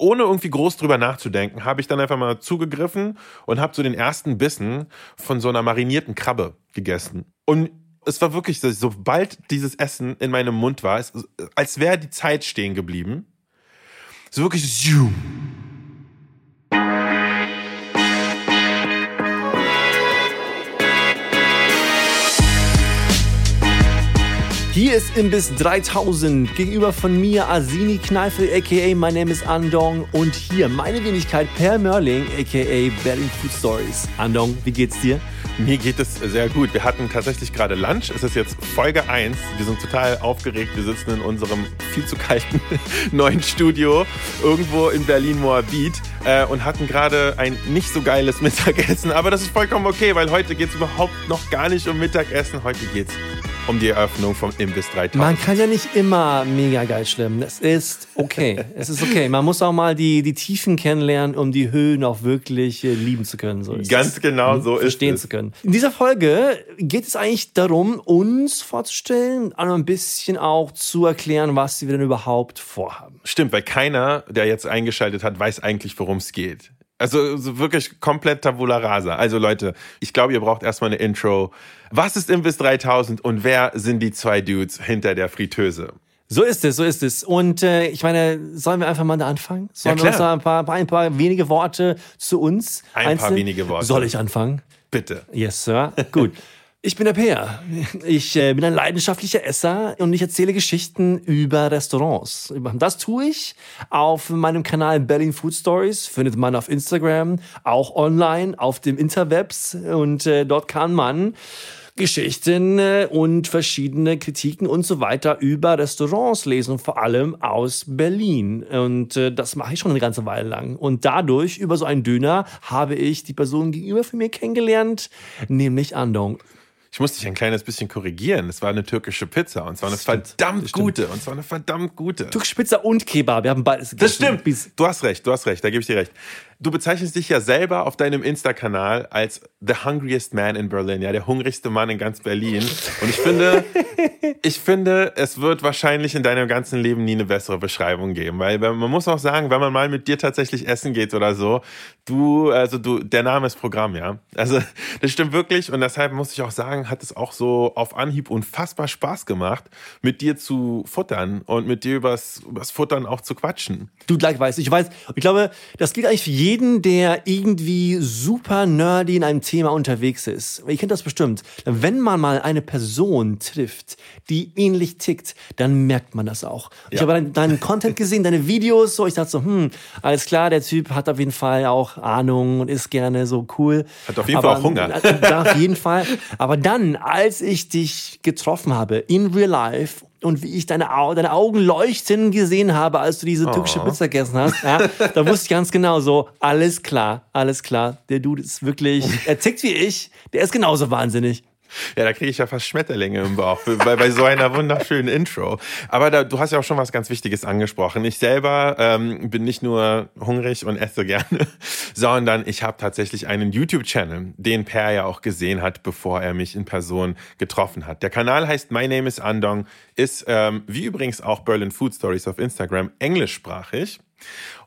ohne irgendwie groß drüber nachzudenken, habe ich dann einfach mal zugegriffen und habe so den ersten Bissen von so einer marinierten Krabbe gegessen. Und es war wirklich so, sobald dieses Essen in meinem Mund war, es, als wäre die Zeit stehen geblieben. So wirklich zoom. Hier ist Imbiss 3000. Gegenüber von mir Asini Kneifel, aka My Name is Andong. Und hier meine Wenigkeit Per Mörling, aka Berlin Food Stories. Andong, wie geht's dir? Mir geht es sehr gut. Wir hatten tatsächlich gerade Lunch. Es ist jetzt Folge 1. Wir sind total aufgeregt. Wir sitzen in unserem viel zu kalten neuen Studio irgendwo in Berlin-Moabit äh, und hatten gerade ein nicht so geiles Mittagessen. Aber das ist vollkommen okay, weil heute geht es überhaupt noch gar nicht um Mittagessen. Heute geht es um die Eröffnung vom Imbiss 3000. Man kann ja nicht immer mega geil schlemmen. Es ist okay. es ist okay. Man muss auch mal die, die Tiefen kennenlernen, um die Höhen auch wirklich äh, lieben zu können. So Ganz es. genau Mhm. so ist Verstehen es. zu können. In dieser Folge geht es eigentlich darum, uns vorzustellen, aber ein bisschen auch zu erklären, was wir denn überhaupt vorhaben. Stimmt, weil keiner, der jetzt eingeschaltet hat, weiß eigentlich, worum es geht. Also so wirklich komplett tabula rasa. Also Leute, ich glaube, ihr braucht erstmal eine Intro. Was ist Imbiss 3000 und wer sind die zwei Dudes hinter der Fritteuse? So ist es, so ist es. Und äh, ich meine, sollen wir einfach mal da anfangen? Sollen Ja, wir uns ein paar, ein paar wenige Worte zu uns Ein paar einzeln- wenige Worte. Soll ich anfangen? Bitte. Yes, Sir. Gut. Ich bin der Peer. Ich äh, bin ein leidenschaftlicher Esser und ich erzähle Geschichten über Restaurants. Das tue ich auf meinem Kanal Berlin Food Stories. Findet man auf Instagram, auch online auf dem Interwebs. Und äh, dort kann man Geschichten äh, und verschiedene Kritiken und so weiter über Restaurants lesen, vor allem aus Berlin. Und äh, das mache ich schon eine ganze Weile lang. Und dadurch, über so einen Döner, habe ich die Person gegenüber von mir kennengelernt, nämlich Andong. Ich muss dich ein kleines bisschen korrigieren. Es war eine türkische Pizza und zwar eine stimmt, verdammt gute. Und zwar eine verdammt gute. Türkische Pizza und Kebab, wir haben beides Das stimmt. Bis- Du hast recht, du hast recht, da gebe ich dir recht. Du bezeichnest dich ja selber auf deinem Insta-Kanal als the hungriest man in Berlin, ja, der hungrigste Mann in ganz Berlin. Und ich finde, ich finde, es wird wahrscheinlich in deinem ganzen Leben nie eine bessere Beschreibung geben, weil man muss auch sagen, wenn man mal mit dir tatsächlich essen geht oder so, du, also du, der Name ist Programm, ja. Also das stimmt wirklich und deshalb muss ich auch sagen, hat es auch so auf Anhieb unfassbar Spaß gemacht, mit dir zu futtern und mit dir übers, übers Futtern auch zu quatschen. Du gleichweise. Ich weiß, ich glaube, das gilt eigentlich für jeden, der irgendwie super nerdy in einem Thema unterwegs ist. Ihr kennt das bestimmt. Wenn man mal eine Person trifft, die ähnlich tickt, dann merkt man das auch. Ich Ja. habe deinen, deinen Content gesehen, deine Videos, so ich dachte so, hm, alles klar, der Typ hat auf jeden Fall auch Ahnung und ist gerne so cool. Hat auf jeden Fall auch Hunger. Auf jeden Fall. Aber dann, als ich dich getroffen habe in real life und wie ich deine, Au deine Augen leuchten gesehen habe, als du diese türkische Oh. Pizza gegessen hast, ja, da wusste ich ganz genau so, alles klar, alles klar. Der Dude ist wirklich, er tickt wie ich, der ist genauso wahnsinnig. Ja, da kriege ich ja fast Schmetterlinge im Bauch bei, bei so einer wunderschönen Intro. Aber da, du hast ja auch schon was ganz Wichtiges angesprochen. Ich selber ähm, bin nicht nur hungrig und esse gerne, sondern ich habe tatsächlich einen YouTube-Channel, den Per ja auch gesehen hat, bevor er mich in Person getroffen hat. Der Kanal heißt My Name is Andong, ist ähm, wie übrigens auch Berlin Food Stories auf Instagram englischsprachig.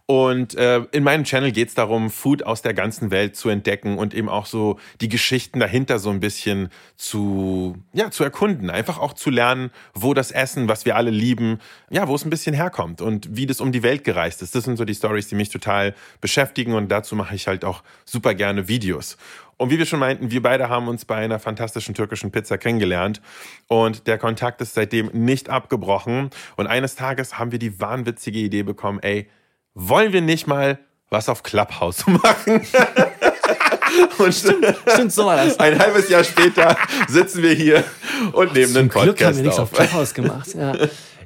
Und äh, in meinem Channel geht es darum, Food aus der ganzen Welt zu entdecken und eben auch so die Geschichten dahinter so ein bisschen zu, ja, zu erkunden. Einfach auch zu lernen, wo das Essen, was wir alle lieben, ja, wo es ein bisschen herkommt und wie das um die Welt gereist ist. Das sind so die Stories, die mich total beschäftigen und dazu mache ich halt auch super gerne Videos. Und wie wir schon meinten, wir beide haben uns bei einer fantastischen türkischen Pizza kennengelernt und der Kontakt ist seitdem nicht abgebrochen. Und eines Tages haben wir die wahnwitzige Idee bekommen, ey, wollen wir nicht mal was auf Clubhouse machen? und Stimmt, so war das. ein halbes Jahr später sitzen wir hier und nehmen einen Zum Glück haben Podcast wir nichts auf auf. Clubhouse gemacht. Ja.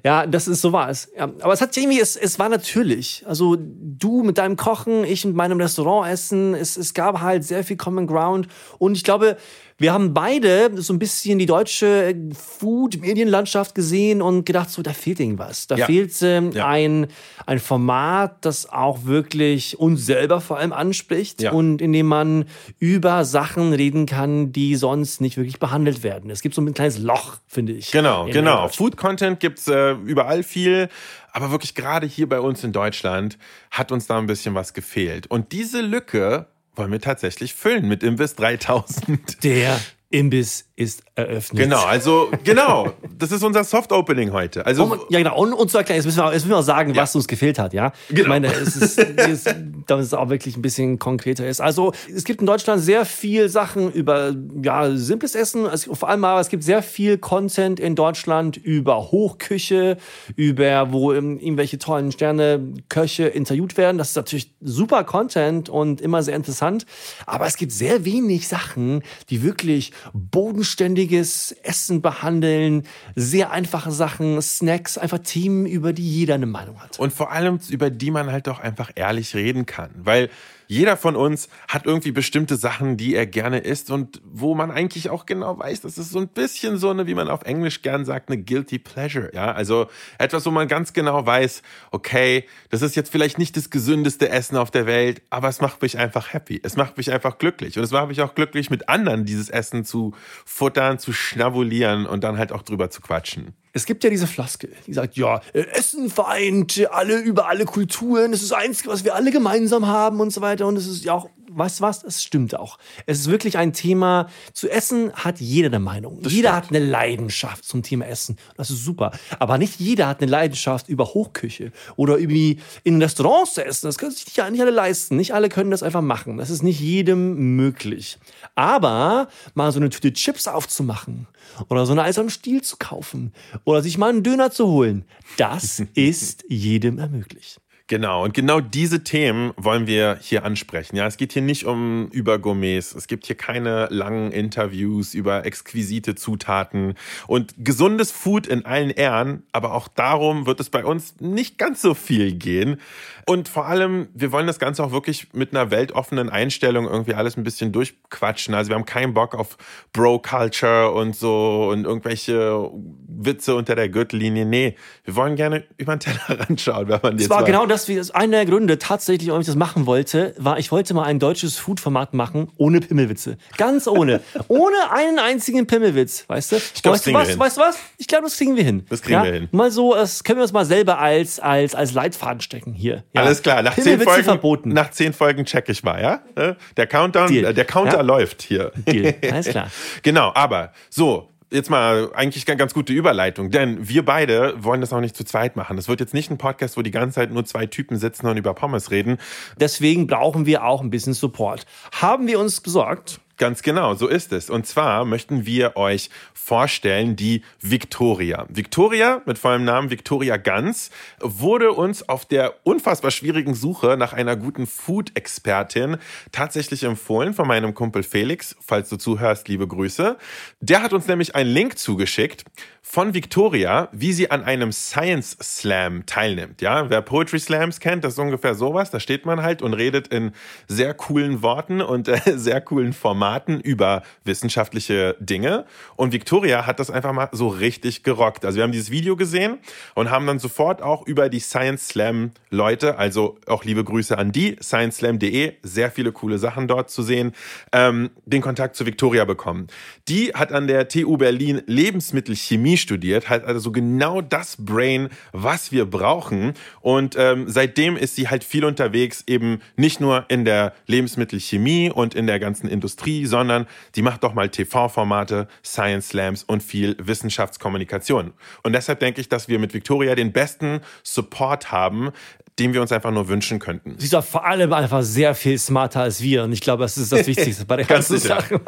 ja, das ist so war es. Ja, aber es hat irgendwie, es, es war natürlich. Also du mit deinem Kochen, ich mit meinem Restaurant essen. Es, es gab halt sehr viel Common Ground. Und ich glaube, Wir haben beide so ein bisschen die deutsche Food-Medienlandschaft gesehen und gedacht, so, da fehlt irgendwas. Da Ja. fehlt ähm, Ja. ein, ein Format, das auch wirklich uns selber vor allem anspricht Ja. und in dem man über Sachen reden kann, die sonst nicht wirklich behandelt werden. Es gibt so ein kleines Loch, finde ich. Genau, genau. Deutschland. Food Content gibt's äh, überall viel, aber wirklich gerade hier bei uns in Deutschland hat uns da ein bisschen was gefehlt. Und diese Lücke wollen wir tatsächlich füllen mit Imbiss 3000. Der Imbiss ist eröffnet. Genau, also genau, das ist unser Soft Opening heute. Also Um, ja, genau. Und, und zu erklären, jetzt müssen wir, auch- jetzt müssen wir auch sagen, was uns gefehlt hat, ja? Ich Genau. meine, es ist, es damit es auch wirklich ein bisschen konkreter ist. Also, es gibt in Deutschland sehr viel Sachen über, ja, simples Essen. Also, vor allem aber, es gibt sehr viel Content in Deutschland über Hochküche, über, wo ähm, irgendwelche tollen Sterne, Köche interviewt werden. Das ist natürlich super Content und immer sehr interessant. Aber es gibt sehr wenig Sachen, die wirklich bodenständiges Essen behandeln, sehr einfache Sachen, Snacks, einfach Themen, über die jeder eine Meinung hat. Und vor allem, über die man halt doch einfach ehrlich reden kann. Weil jeder von uns hat irgendwie bestimmte Sachen, die er gerne isst und wo man eigentlich auch genau weiß, das ist so ein bisschen so eine, wie man auf Englisch gern sagt, eine guilty pleasure. Ja, also etwas, wo man ganz genau weiß, okay, das ist jetzt vielleicht nicht das gesündeste Essen auf der Welt, aber es macht mich einfach happy. Es macht mich einfach glücklich. Und es macht mich auch glücklich, mit anderen dieses Essen zu futtern, zu schnabulieren und dann halt auch drüber zu quatschen. Es gibt ja diese Floskel, die sagt, ja, äh, Essen vereint alle über alle Kulturen, es ist das Einzige, was wir alle gemeinsam haben und so weiter. Und es ist ja auch, weißt du was, es stimmt auch. Es ist wirklich ein Thema, zu Essen hat jeder eine Meinung. jeder hat eine Leidenschaft zum Thema Essen. Das ist super. Aber nicht jeder hat eine Leidenschaft über Hochküche oder irgendwie in Restaurants zu essen. Das können sich nicht, nicht alle leisten. Nicht alle können das einfach machen. Das ist nicht jedem möglich. Aber mal so eine Tüte Chips aufzumachen oder so eine Eis am Stiel zu kaufen oder sich mal einen Döner zu holen, das ist jedem ermöglicht. Genau, und genau diese Themen wollen wir hier ansprechen. Ja, es geht hier nicht um Übergourmets, es gibt hier keine langen Interviews über exquisite Zutaten und gesundes Food in allen Ehren, aber auch darum wird es bei uns nicht ganz so viel gehen. Und vor allem, wir wollen das Ganze auch wirklich mit einer weltoffenen Einstellung irgendwie alles ein bisschen durchquatschen. Also wir haben keinen Bock auf Bro-Culture und so und irgendwelche Witze unter der Gürtellinie. Nee, wir wollen gerne über den Tellerrand schauen, wenn man Das jetzt war mal- genau das, das einer der Gründe tatsächlich, warum ich das machen wollte, war, ich wollte mal ein deutsches Food-Format machen, ohne Pimmelwitze. Ganz ohne. ohne einen einzigen Pimmelwitz, weißt du? Ich glaub, das weißt du was? hin. Weißt du was? Ich glaube, das kriegen wir hin. Das kriegen wir hin. Mal so, das können wir uns mal selber als, als, als Leitfaden stecken hier. Ja. Alles klar, nach zehn Folgen, verboten. nach zehn Folgen check ich mal, ja? Der Countdown, Deal. äh, der Counter Ja. läuft hier. Deal. Alles klar. Genau, aber so, jetzt mal eigentlich ganz gute Überleitung, denn wir beide wollen das auch nicht zu zweit machen. Das wird jetzt nicht ein Podcast, wo die ganze Zeit nur zwei Typen sitzen und über Pommes reden. Deswegen brauchen wir auch ein bisschen Support. Haben wir uns besorgt? Ganz genau, so ist es. Und zwar möchten wir euch vorstellen die Victoria. Victoria, mit vollem Namen Victoria Ganz, wurde uns auf der unfassbar schwierigen Suche nach einer guten Food-Expertin tatsächlich empfohlen von meinem Kumpel Felix. Falls du zuhörst, liebe Grüße. Der hat uns nämlich einen Link zugeschickt von Victoria, wie sie an einem Science Slam teilnimmt. Ja, wer Poetry Slams kennt, das ist ungefähr sowas. Da steht man halt und redet in sehr coolen Worten und äh, sehr coolen Formaten über wissenschaftliche Dinge. Und Victoria hat das einfach mal so richtig gerockt. Also wir haben dieses Video gesehen und haben dann sofort auch über die Science Slam Leute, also auch liebe Grüße an die, scienceslam.de, sehr viele coole Sachen dort zu sehen, ähm, den Kontakt zu Victoria bekommen. Die hat an der TU Berlin Lebensmittelchemie studiert, hat also genau das Brain, was wir brauchen. Und ähm, seitdem ist sie halt viel unterwegs, eben nicht nur in der Lebensmittelchemie und in der ganzen Industrie, sondern die macht doch mal TV-Formate, Science Slams und viel Wissenschaftskommunikation. Und deshalb denke ich, dass wir mit Victoria den besten Support haben, den wir uns einfach nur wünschen könnten. Sie ist auch vor allem einfach sehr viel smarter als wir. Und ich glaube, das ist das Wichtigste bei der Ganz ganzen. Sache.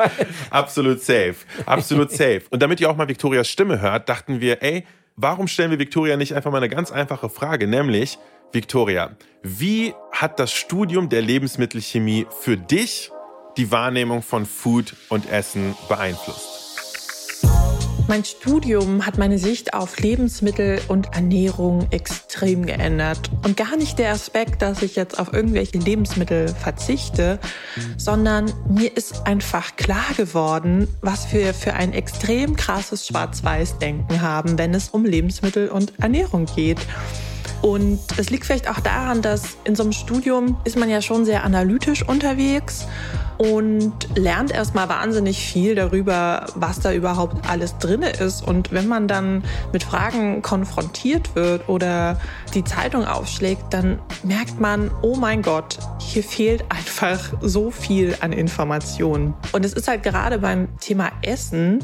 Absolut safe. Absolut safe. Und damit ihr auch mal Victorias Stimme hört, dachten wir, ey, warum stellen wir Victoria nicht einfach mal eine ganz einfache Frage, nämlich, Victoria, wie hat das Studium der Lebensmittelchemie für dich die Wahrnehmung von Food und Essen beeinflusst? Mein Studium hat meine Sicht auf Lebensmittel und Ernährung extrem geändert. Und gar nicht der Aspekt, dass ich jetzt auf irgendwelche Lebensmittel verzichte, sondern mir ist einfach klar geworden, was wir für ein extrem krasses Schwarz-Weiß-Denken haben, wenn es um Lebensmittel und Ernährung geht. Und es liegt vielleicht auch daran, dass in so einem Studium ist man ja schon sehr analytisch unterwegs und lernt erstmal wahnsinnig viel darüber, was da überhaupt alles drin ist. Und wenn man dann mit Fragen konfrontiert wird oder die Zeitung aufschlägt, dann merkt man, oh mein Gott, hier fehlt einfach so viel an Informationen. Und es ist halt gerade beim Thema Essen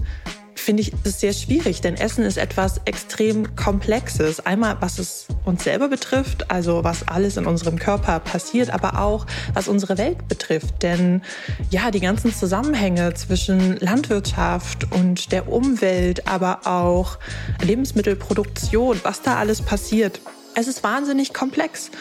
finde ich es sehr schwierig, denn Essen ist etwas extrem Komplexes. Einmal, was es uns selber betrifft, also was alles in unserem Körper passiert, aber auch was unsere Welt betrifft. Denn ja, die ganzen Zusammenhänge zwischen Landwirtschaft und der Umwelt, aber auch Lebensmittelproduktion, was da alles passiert, es ist wahnsinnig komplex.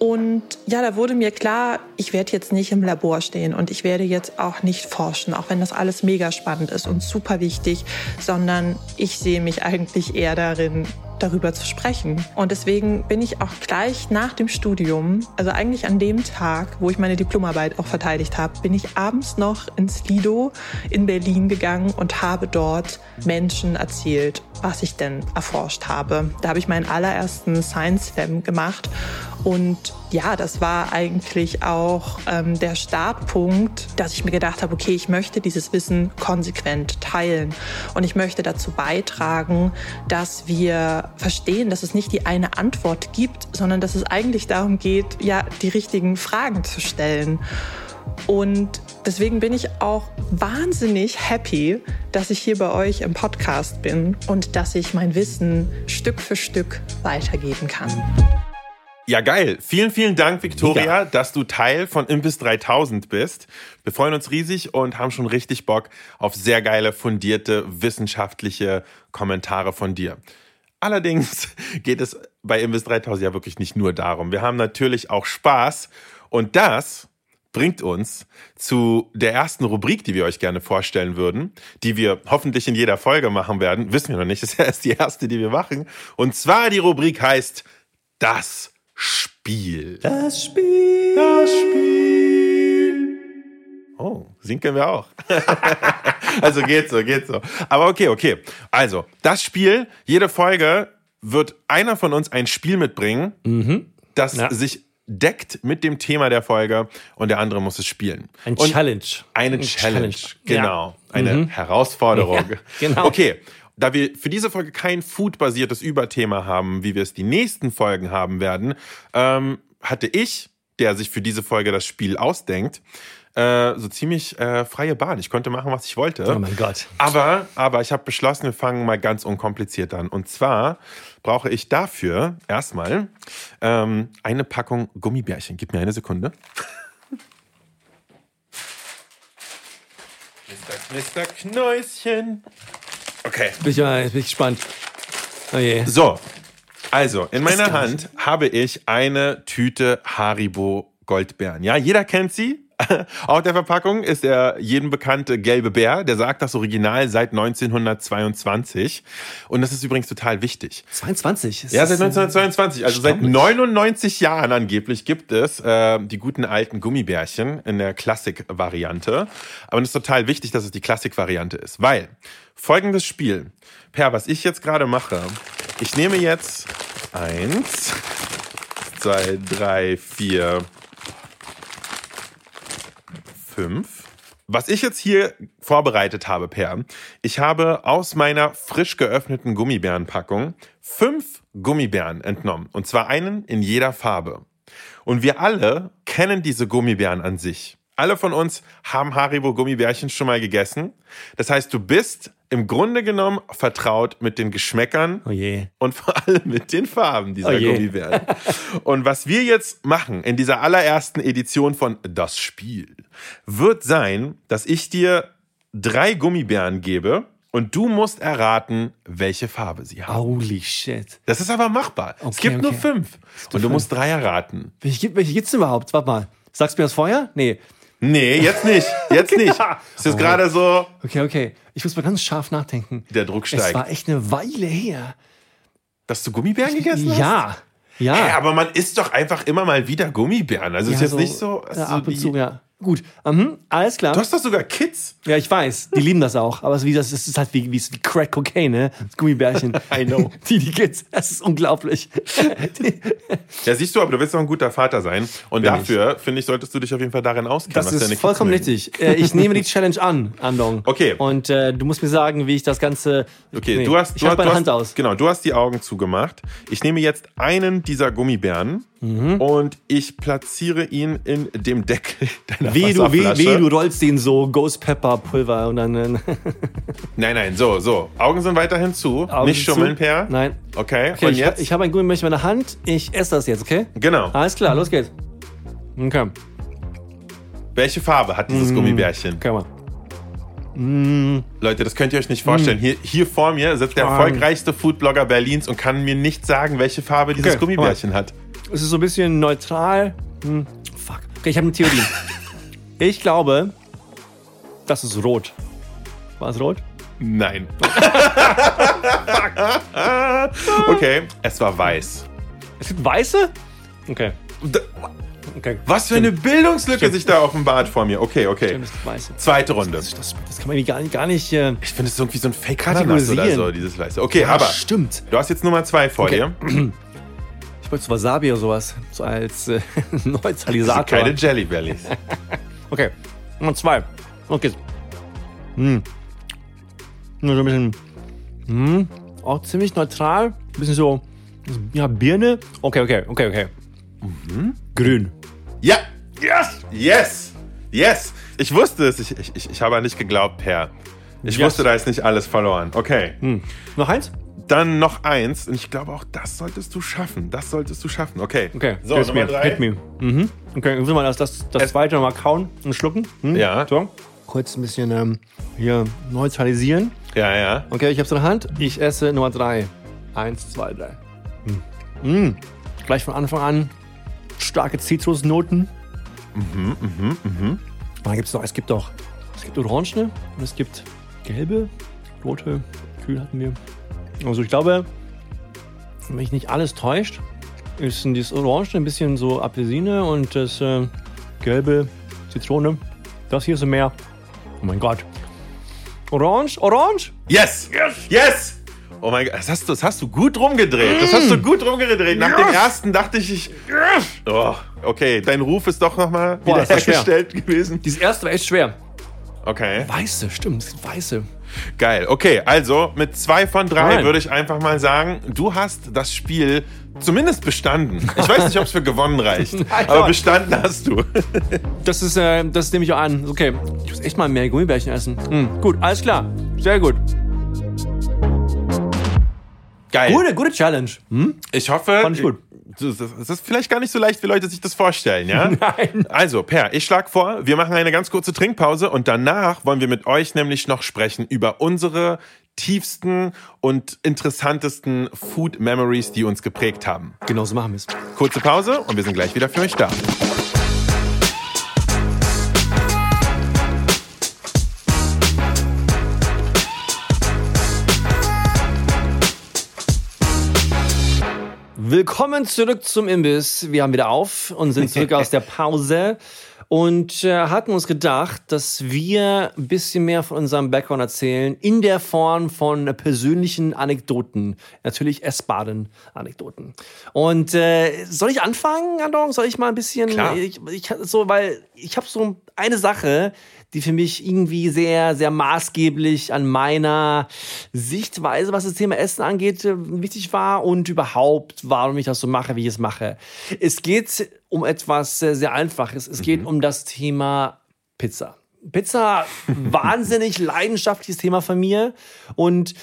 Und ja, da wurde mir klar, ich werde jetzt nicht im Labor stehen und ich werde jetzt auch nicht forschen, auch wenn das alles mega spannend ist und super wichtig, sondern ich sehe mich eigentlich eher darin, darüber zu sprechen. Und deswegen bin ich auch gleich nach dem Studium, also eigentlich an dem Tag, wo ich meine Diplomarbeit auch verteidigt habe, bin ich abends noch ins Lido in Berlin gegangen und habe dort Menschen erzählt, was ich denn erforscht habe. Da habe ich meinen allerersten Science Fam gemacht und ja, das war eigentlich auch ähm, der Startpunkt, dass ich mir gedacht habe, okay, ich möchte dieses Wissen konsequent teilen und ich möchte dazu beitragen, dass wir verstehen, dass es nicht die eine Antwort gibt, sondern dass es eigentlich darum geht, ja, die richtigen Fragen zu stellen. Und deswegen bin ich auch wahnsinnig happy, dass ich hier bei euch im Podcast bin und dass ich mein Wissen Stück für Stück weitergeben kann. Ja, geil. Vielen, vielen Dank, Victoria, Mega. dass du Teil von Imbiss 3000 bist. Wir freuen uns riesig und haben schon richtig Bock auf sehr geile, fundierte, wissenschaftliche Kommentare von dir. Allerdings geht es bei Imbiss 3000 ja wirklich nicht nur darum. Wir haben natürlich auch Spaß und das bringt uns zu der ersten Rubrik, die wir euch gerne vorstellen würden, die wir hoffentlich in jeder Folge machen werden. Wissen wir noch nicht, das ist erst die erste, die wir machen. Und zwar die Rubrik heißt Das Spiel. Das Spiel. Das Spiel. Oh, singen können wir auch. also geht so, geht so. Aber okay, okay. Also, das Spiel, jede Folge wird einer von uns ein Spiel mitbringen, mhm. das ja. sich deckt mit dem Thema der Folge und der andere muss es spielen. Ein und Challenge. Eine Ein Challenge, Challenge. genau. Ja. Eine mhm. Herausforderung. Ja, genau. Okay, da wir für diese Folge kein food-basiertes Überthema haben, wie wir es die nächsten Folgen haben werden, ähm, hatte ich, der sich für diese Folge das Spiel ausdenkt, äh, so ziemlich äh, freie Bahn. Ich konnte machen, was ich wollte. Oh mein Gott. Aber, aber ich habe beschlossen, wir fangen mal ganz unkompliziert an. Und zwar brauche ich dafür erstmal ähm, eine Packung Gummibärchen. Gib mir eine Sekunde. Mr. Mr. Knäuschen. Okay. Bin ich, mal, bin ich gespannt. Oh je. So, also in meiner Hand habe ich eine Tüte Haribo Goldbeeren. Ja, jeder kennt sie. Auf der Verpackung ist der jedem bekannte gelbe Bär. Der sagt das Original seit 1922. Und das ist übrigens total wichtig. 22? ja, seit 1922. Also seit 99 Jahren angeblich gibt es äh, die guten alten Gummibärchen in der Klassik-Variante. Aber es ist total wichtig, dass es die Klassik-Variante ist. Weil folgendes Spiel. Per, was ich jetzt gerade mache. Ich nehme jetzt eins, zwei, drei, vier, fünf. Was ich jetzt hier vorbereitet habe, Per, ich habe aus meiner frisch geöffneten Gummibärenpackung fünf Gummibären entnommen. Und zwar einen in jeder Farbe. Und wir alle kennen diese Gummibären an sich. Alle von uns haben Haribo Gummibärchen schon mal gegessen. Das heißt, du bist im Grunde genommen vertraut mit den Geschmäckern oh und vor allem mit den Farben dieser oh Gummibären. und was wir jetzt machen in dieser allerersten Edition von Das Spiel, wird sein, dass ich dir drei Gummibären gebe und du musst erraten, welche Farbe sie haben. Holy shit. Das ist aber machbar. Okay, es gibt okay. nur fünf. Und du musst drei erraten. Welche, welche gibt's denn überhaupt? Warte mal. Sagst du mir das vorher? Nee. Nee, jetzt nicht. Jetzt nicht. Es ist gerade so, Okay, okay. Ich muss mal ganz scharf nachdenken. der Druck Es steigt. war echt eine Weile her. Dass du Gummibären gegessen hast? Ja. Ja. Hä, aber man isst doch einfach immer mal wieder Gummibären. Also ist ja, jetzt nicht so. Ja, also ab und zu, ja. Gut. Mhm, alles klar. Du hast doch sogar Kids. Ja, ich weiß. Die lieben das auch. Aber es ist, wie, das, es ist halt wie, wie, wie Crack Cocaine, ne? Das Gummibärchen. I know. Die, die Kids. Das ist unglaublich. Ja, siehst du, aber du willst doch ein guter Vater sein. Und Bin dafür, finde ich, solltest du dich auf jeden Fall darin auskennen. das ist vollkommen mögen. richtig. Äh, Ich nehme die Challenge an, Andong. Okay. Und äh, du musst mir sagen, wie ich das Ganze. Okay, Nee, du hast, Ich du, hast- meine du Hand hast, aus. Genau, du hast die Augen zugemacht. Ich nehme jetzt einen dieser Gummibären Mhm. und ich platziere ihn in dem Deckel deiner Weh, du, weh, weh, du rollst den so Ghost Pepper Pulver und dann. Nein, nein, so, so. Augen sind weiterhin zu. Augen Nicht zu. schummeln, Per. Nein. Okay, Okay, und ich, jetzt? ich habe ein Gummibärchen in meiner Hand. Ich esse das jetzt, okay? genau. Alles klar, los geht's. Okay, Welche Farbe hat dieses Gummibärchen? können wir. Leute, das könnt ihr euch nicht vorstellen. Mhm. Hier, hier vor mir sitzt der erfolgreichste Foodblogger Berlins und kann mir nicht sagen, welche Farbe dieses Okay, Gummibärchen hat. Es ist so ein bisschen neutral. Hm, fuck. Okay, ich habe eine Theorie. ich glaube, das ist rot. War es rot? Nein. okay, es war weiß. Es gibt weiße? Okay. D- Okay. Was für eine Bildungslücke sich da offenbart vor mir. Okay, okay. Stimmt. Zweite Runde. Das, das, das kann man irgendwie gar nicht. Gar nicht äh, Ich finde es irgendwie so ein fake Ananas oder so, dieses Weiße. Okay, ja, aber Stimmt. du hast jetzt Nummer zwei vor Okay. dir. So Wasabi oder sowas. So als äh, Neutralisator. keine Jelly Bellies. Okay. Nummer zwei. Okay. Hm. Nur so ein bisschen. Hm. Auch ziemlich neutral. Ein bisschen so. Ja, Birne. Okay, okay, okay, okay. Grün. Ja! Yes! Yes! Yes! Ich wusste es. Ich, ich, ich, ich habe nicht geglaubt, Per. Ich Yes. wusste, da ist nicht alles verloren. Okay. Noch eins? Dann noch eins. Und ich glaube auch, das solltest du schaffen. Das solltest du schaffen. Okay. Okay. So, Hit Nummer me. drei. Hit me. Mhm. Okay, ich will mal das, das, das Es- zweite nochmal kauen und schlucken. Hm? Ja. So. Kurz ein bisschen ähm, hier neutralisieren. Ja, ja. Okay, ich hab's in der Hand. Ich esse Nummer drei. Eins, zwei, drei. Mm. Mm. Gleich von Anfang an starke Zitrusnoten. Mhm, mhm, mhm. Dann gibt's noch, es gibt auch, es gibt Orangene und es gibt gelbe, rote, grün hatten wir. Also ich glaube, wenn mich nicht alles täuscht, ist dieses Orange ein bisschen so Apfelsine und das äh, gelbe Zitrone. Das hier ist mehr. Oh mein Gott. Orange, Orange? Yes! Yes! Yes! Oh mein Gott, das hast du, das hast du gut rumgedreht. Das hast du gut rumgedreht. Nach dem ersten dachte ich, ich. Oh, okay, dein Ruf ist doch nochmal wiederhergestellt gewesen. Dieses erste war echt schwer. Okay, Weiße, stimmt, es sind weiße. Geil. Okay, also mit zwei von drei Nein. würde ich einfach mal sagen, du hast das Spiel zumindest bestanden. Ich weiß nicht, ob es für gewonnen reicht, aber bestanden hast du. Das ist, äh, das nehme ich auch an. Okay, ich muss echt mal mehr Gummibärchen essen. Hm, gut, alles klar. Sehr gut. Geil. Gute, gute Challenge. Hm? Ich hoffe, Fand ich gut. Es ist vielleicht gar nicht so leicht, wie Leute sich das vorstellen, ja? Nein. Also, Per, ich schlage vor, wir machen eine ganz kurze Trinkpause und danach wollen wir mit euch nämlich noch sprechen über unsere tiefsten und interessantesten Food Memories, die uns geprägt haben. Genau so machen wir es. Kurze Pause und wir sind gleich wieder für euch da. Willkommen zurück zum Imbiss. Wir haben wieder auf und sind zurück aus der Pause und äh, hatten uns gedacht, dass wir ein bisschen mehr von unserem Background erzählen in der Form von persönlichen Anekdoten. Natürlich essbaren Anekdoten. Und äh, soll ich anfangen, Andong? Soll ich mal ein bisschen? Klar. Ich, ich, so, weil ich habe so eine Sache, die für mich irgendwie sehr, sehr maßgeblich an meiner Sichtweise, was das Thema Essen angeht, äh, wichtig war und überhaupt, warum ich das so mache, wie ich es mache. Es geht um etwas äh, sehr Einfaches. Es geht um das Thema Pizza. Pizza, wahnsinnig leidenschaftliches Thema von mir und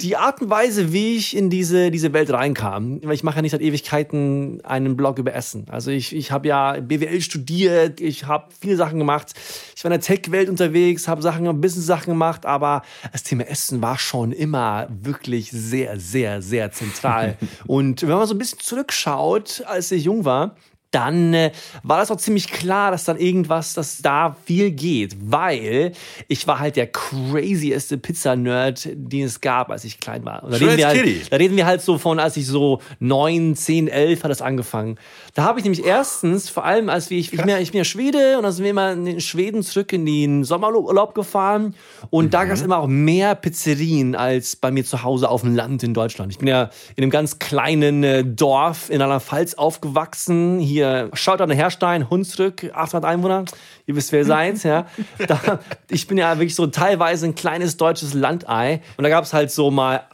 die Art und Weise, wie ich in diese, diese Welt reinkam, weil ich mache ja nicht seit Ewigkeiten einen Blog über Essen. Also ich, ich habe ja BWL studiert, ich habe viele Sachen gemacht. Ich war in der Tech-Welt unterwegs, habe Sachen, Business-Sachen gemacht, aber das Thema Essen war schon immer wirklich sehr, sehr, sehr zentral. und wenn man so ein bisschen zurückschaut, als ich jung war, dann äh, war das auch ziemlich klar, dass dann irgendwas, dass da viel geht, weil ich war halt der crazieste Pizza-Nerd, den es gab, als ich klein war. Und da, reden wir halt, da reden wir halt so von, als ich so neun, zehn, elf hat das angefangen. Da habe ich nämlich erstens, vor allem als wir, ich, ich, bin ja, ich bin ja Schwede und dann sind wir immer in Schweden zurück in den Sommerurlaub gefahren und mhm. da gab es immer auch mehr Pizzerien als bei mir zu Hause auf dem Land in Deutschland. Ich bin ja in einem ganz kleinen äh, Dorf in einer Pfalz aufgewachsen, hier hier, schaut an Herstein, Hunsrück, 800 Einwohner, ihr wisst, wer ihr seid, ja. Da, ich bin ja wirklich so teilweise ein kleines deutsches Landei und da gab es halt so mal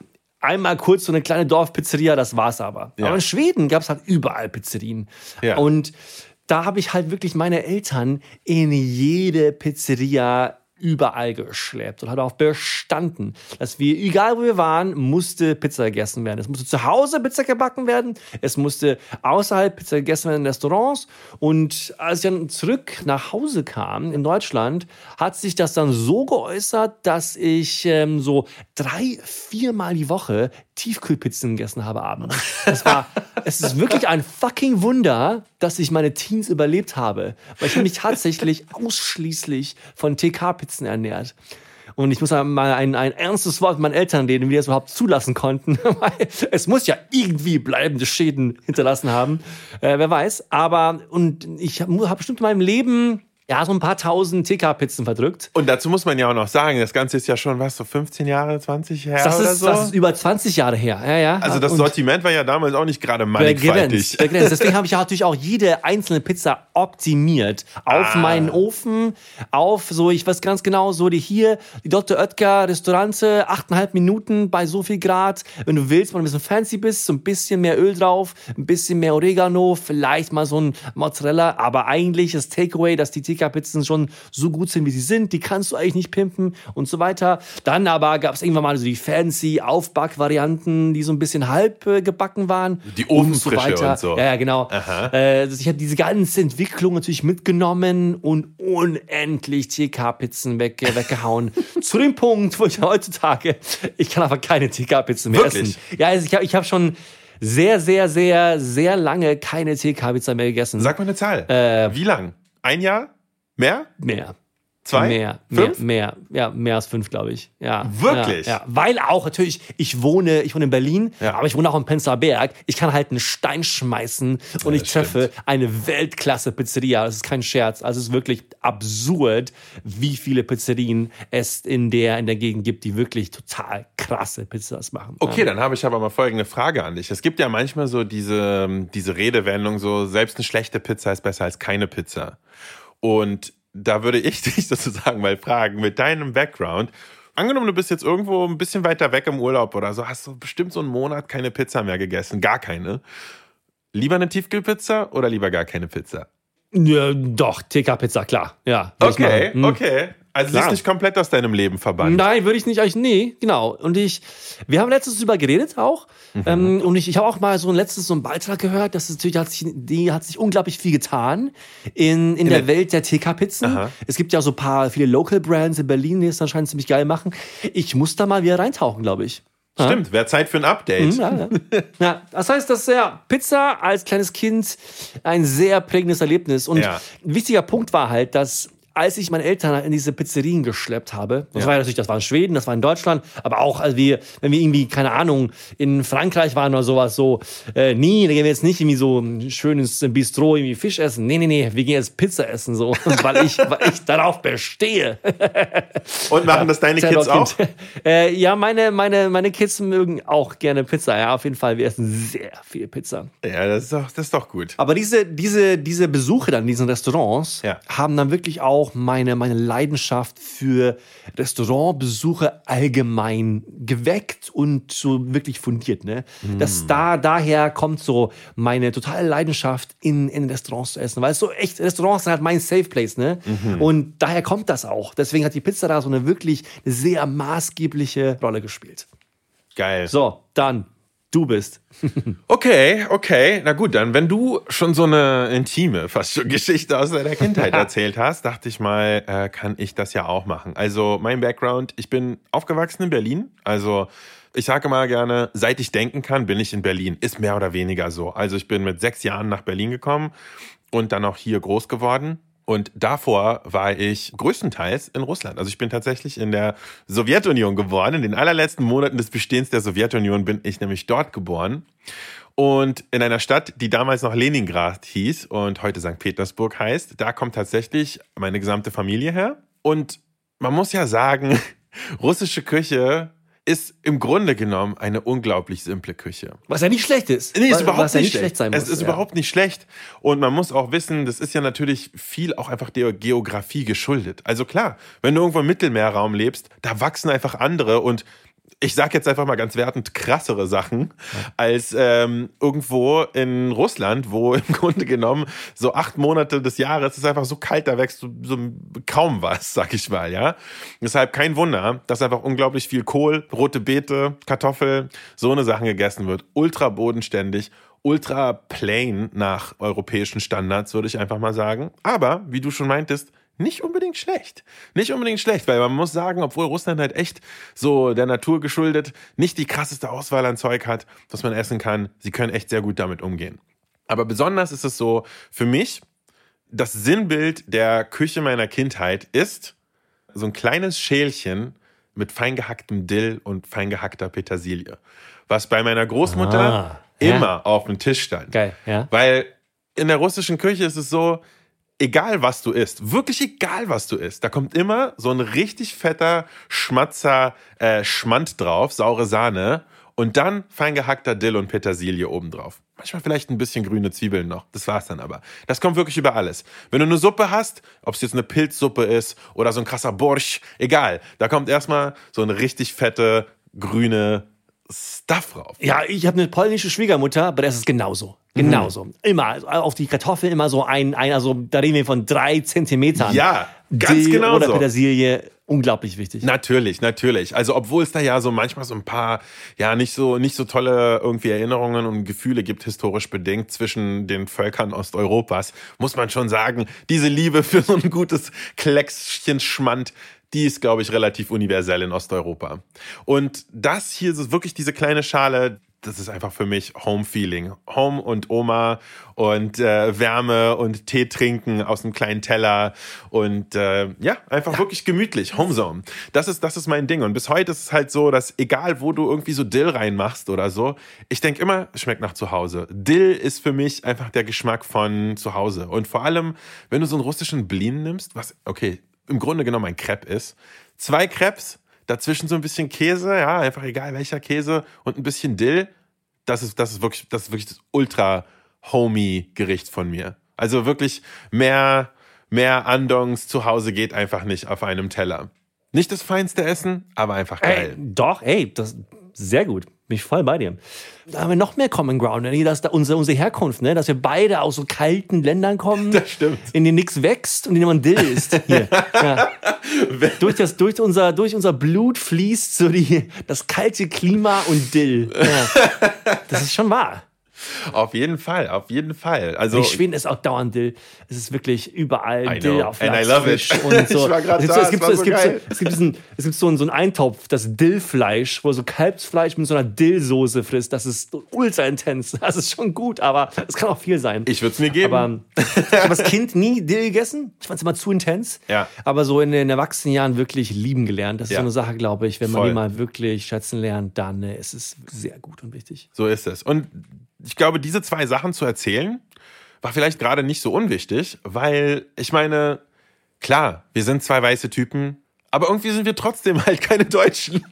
einmal kurz so eine kleine Dorfpizzeria, das war's aber. Ja. Aber in Schweden gab es halt überall Pizzerien. Ja. Und da habe ich halt wirklich meine Eltern in jede Pizzeria überall geschleppt und hat auch bestanden, dass wir, egal wo wir waren, musste Pizza gegessen werden. Es musste zu Hause Pizza gebacken werden, es musste außerhalb Pizza gegessen werden in Restaurants. Und als ich dann zurück nach Hause kam in Deutschland, hat sich das dann so geäußert, dass ich ähm, so drei, viermal die Woche Tiefkühlpizzen gegessen habe abends. Das war, es ist wirklich ein fucking Wunder, dass ich meine Teens überlebt habe, weil ich mich tatsächlich ausschließlich von TK-Pizzen ernährt. Und ich muss mal ein, ein ernstes Wort mit meinen Eltern reden, wie die das überhaupt zulassen konnten. Weil es muss ja irgendwie bleibende Schäden hinterlassen haben. Äh, wer weiß. Aber, und ich habe hab bestimmt in meinem Leben ja, so ein paar tausend TK-Pizzen verdrückt. Und dazu muss man ja auch noch sagen, das Ganze ist ja schon, was, so 15 Jahre, 20 her das oder ist, so? Das ist über 20 Jahre her, ja, ja. Also das Sortiment war ja damals auch nicht gerade mannigfaltig. Begrenzt. Deswegen habe ich ja natürlich auch jede einzelne Pizza optimiert. Auf ah. meinen Ofen, auf so, ich weiß ganz genau, so die hier, die Dr. Oetker Restaurante, 8,5 Minuten bei so viel Grad. Wenn du willst, wenn du ein bisschen fancy bist, so ein bisschen mehr Öl drauf, ein bisschen mehr Oregano, vielleicht mal so ein Mozzarella, aber eigentlich das Takeaway, dass die TK-Pizzen schon so gut sind, wie sie sind. Die kannst du eigentlich nicht pimpen und so weiter. Dann aber gab es irgendwann mal so die fancy Aufbackvarianten, die so ein bisschen halb äh, gebacken waren. Die Ofenfrische und so. Und so. Ja, ja, genau. Äh, ich habe diese ganze Entwicklung natürlich mitgenommen und unendlich TK-Pizzen weg, äh, weggehauen. Zu dem Punkt, wo ich heutzutage, ich kann aber keine TK-Pizzen mehr Wirklich? essen. Ja, also ich habe ich hab schon sehr, sehr, sehr, sehr lange keine TK-Pizza mehr gegessen. Sag mal eine Zahl. Äh, Wie lang? Ein Jahr? Mehr? Mehr. Zwei? Mehr, fünf? mehr, mehr, ja, mehr als fünf, glaube ich. Ja. Wirklich? Ja, ja, Weil auch natürlich, ich wohne, ich wohne in Berlin, ja. aber ich wohne auch in Prenzlauer Berg. Ich kann halt einen Stein schmeißen und ich treffe stimmt. eine Weltklasse-Pizzeria. Das ist kein Scherz. Also es ist wirklich absurd, wie viele Pizzerien es in der, in der Gegend gibt, die wirklich total krasse Pizzas machen. Okay, dann habe ich aber mal folgende Frage an dich. Es gibt ja manchmal so diese, diese Redewendung, so selbst eine schlechte Pizza ist besser als keine Pizza. Und da würde ich dich sozusagen mal fragen, mit deinem Background, angenommen, du bist jetzt irgendwo ein bisschen weiter weg im Urlaub oder so, hast du bestimmt so einen Monat keine Pizza mehr gegessen, gar keine. Lieber eine Tiefkühlpizza oder lieber gar keine Pizza? Ja, doch, TK-Pizza, klar. Ja. Okay, hm. okay. Also sie ist nicht komplett aus deinem Leben verbannt. Nein, würde ich nicht. Eigentlich, nee, genau. Und ich, wir haben letztens darüber geredet auch. Mhm. Ähm, und ich, ich habe auch mal so ein letztes so einen Beitrag gehört, dass es natürlich hat sich, die hat sich unglaublich viel getan in, in, in der, der Welt der TK-Pizzen. Es gibt ja so ein paar viele Local Brands in Berlin, die es anscheinend ziemlich geil machen. Ich muss da mal wieder reintauchen, glaube ich. Stimmt, wäre Zeit für ein Update. Mhm, ja, ja. ja, das heißt, dass ja, Pizza als kleines Kind ein sehr prägendes Erlebnis. Und ein wichtiger Punkt war halt, dass als ich meine Eltern in diese Pizzerien geschleppt habe, das ja. war ja natürlich, das war in Schweden, das war in Deutschland, aber auch, als wir, wenn wir irgendwie, keine Ahnung, in Frankreich waren oder sowas, so, äh, nie, da gehen wir jetzt nicht irgendwie so ein schönes Bistro, irgendwie Fisch essen. Nee, nee, nee, wir gehen jetzt Pizza essen, so, weil ich, weil ich darauf bestehe. Und machen das deine Kids auch? Äh, ja, meine, meine, meine Kids mögen auch gerne Pizza, ja, auf jeden Fall. Wir essen sehr viel Pizza. Ja, das ist doch, das ist doch gut. Aber diese, diese, diese Besuche dann in diesen Restaurants ja. haben dann wirklich auch auch meine, meine Leidenschaft für Restaurantbesuche allgemein geweckt und so wirklich fundiert. Ne? Mm. Dass da daher kommt so meine totale Leidenschaft in, in Restaurants zu essen. Weil es so echt, Restaurants sind halt mein Safe Place. Ne? Mhm. Und daher kommt das auch. Deswegen hat die Pizza da so eine wirklich sehr maßgebliche Rolle gespielt. Geil. So, dann du bist. okay, okay. Na gut, dann, wenn du schon so eine intime, fast schon Geschichte aus deiner Kindheit erzählt hast, dachte ich mal, äh, kann ich das ja auch machen. Also, mein Background, ich bin aufgewachsen in Berlin. Also, Ich sage mal gerne, seit ich denken kann, bin ich in Berlin. Ist mehr oder weniger so. Also ich bin mit sechs Jahren nach Berlin gekommen und dann auch hier groß geworden. Und davor war ich größtenteils in Russland. Also ich bin tatsächlich in der Sowjetunion geboren. In den allerletzten Monaten des Bestehens der Sowjetunion bin ich nämlich dort geboren. Und in einer Stadt, die damals noch Leningrad hieß und heute St. Petersburg heißt, da kommt tatsächlich meine gesamte Familie her. Und man muss ja sagen, russische Küche ist im Grunde genommen eine unglaublich simple Küche. Was ja nicht schlecht ist. Nee, ist was, überhaupt was ja nicht nicht schlecht sein muss. Es ist ja. überhaupt nicht schlecht. Und man muss auch wissen, das ist ja natürlich viel auch einfach der Geografie geschuldet. Also klar, wenn du irgendwo im Mittelmeerraum lebst, da wachsen einfach andere und ich sag jetzt einfach mal ganz wertend krassere Sachen als ähm, irgendwo in Russland, wo im Grunde genommen so acht Monate des Jahres ist einfach so kalt, da wächst so, so kaum was, sag ich mal, ja. Deshalb kein Wunder, dass einfach unglaublich viel Kohl, rote Beete, Kartoffel, so eine Sachen gegessen wird. Ultra bodenständig, ultra plain nach europäischen Standards, würde ich einfach mal sagen. Aber, wie du schon meintest, nicht unbedingt schlecht. Nicht unbedingt schlecht, weil man muss sagen, obwohl Russland halt echt so der Natur geschuldet nicht die krasseste Auswahl an Zeug hat, das man essen kann, sie können echt sehr gut damit umgehen. Aber besonders ist es so, für mich, das Sinnbild der Küche meiner Kindheit ist so ein kleines Schälchen mit feingehacktem Dill und feingehackter Petersilie, was bei meiner Großmutter Ah, ja. immer auf dem Tisch stand. Geil, ja. Weil in der russischen Küche ist es so, egal was du isst, wirklich egal was du isst, da kommt immer so ein richtig fetter Schmatzer äh, Schmand drauf, saure Sahne und dann fein gehackter Dill und Petersilie obendrauf. Manchmal vielleicht ein bisschen grüne Zwiebeln noch. Das war's dann aber. Das kommt wirklich über alles. Wenn du eine Suppe hast, ob es jetzt eine Pilzsuppe ist oder so ein krasser Borsch, egal. Da kommt erstmal so eine richtig fette grüne Stuff drauf. Ja, ich habe eine polnische Schwiegermutter, aber das ist genauso. Genauso. Immer. Also auf die Kartoffeln immer so ein, ein, also da reden wir von drei Zentimetern. Ja, ganz Dill genau Oder so. Petersilie, unglaublich wichtig. Natürlich, natürlich. Also obwohl es da ja so manchmal so ein paar ja nicht so nicht so tolle irgendwie Erinnerungen und Gefühle gibt historisch bedingt zwischen den Völkern Osteuropas, muss man schon sagen, diese Liebe für so ein gutes Kleckschen Schmand, die ist glaube ich relativ universell in Osteuropa. Und das hier ist wirklich diese kleine Schale, das ist einfach für mich Home-Feeling. Home und Oma und äh, Wärme und Tee trinken aus einem kleinen Teller und äh, ja, einfach wirklich gemütlich. Homezone. Das ist, das ist mein Ding. Und bis heute ist es halt so, dass egal wo du irgendwie so Dill reinmachst oder so, ich denke immer, es schmeckt nach zu Hause. Dill ist für mich einfach der Geschmack von zu Hause. Und vor allem, wenn du so einen russischen Blin nimmst, was, okay, im Grunde genommen ein Crepe ist, zwei Crepes, dazwischen so ein bisschen Käse, ja, einfach egal welcher Käse und ein bisschen Dill. Das ist, das ist wirklich, das ist wirklich das ultra homey Gericht von mir. Also wirklich mehr, mehr Andongs zu Hause geht einfach nicht auf einem Teller. Nicht das feinste Essen, aber einfach Ey, geil. doch, ey, das sehr gut. Bin ich voll bei dir. Da haben wir noch mehr Common Ground, ne? dass da unsere, unsere Herkunft, ne? dass wir beide aus so kalten Ländern kommen, Das stimmt. in denen nichts wächst und in denen man Dill. Hier. Ja. durch, das, durch, unser, durch unser Blut fließt so die, das kalte Klima und Dill. Ja. Das ist schon wahr. Auf jeden Fall, auf jeden Fall. Also In Schweden ist auch dauernd Dill. Es ist wirklich überall Dill auf And I Lachs, love it. Fisch und so. Ich war grad es gibt, da, so, einen, so einen Eintopf, das Dillfleisch, wo so Kalbsfleisch mit so einer Dillsoße frisst. Das ist ultra intens. Das ist schon gut, aber es kann auch viel sein. ich würde es mir geben. aber ich habe als Kind nie Dill gegessen. Ich fand es immer zu intens. Ja. Aber so in den Erwachsenenjahren wirklich lieben gelernt. Das ist Ja. so eine Sache, glaube ich. Wenn man Voll. die mal wirklich schätzen lernt, dann äh, ist es sehr gut und wichtig. So ist es. Und ich glaube, diese zwei Sachen zu erzählen, war vielleicht gerade nicht so unwichtig, weil ich meine, klar, wir sind zwei weiße Typen, aber irgendwie sind wir trotzdem halt keine Deutschen.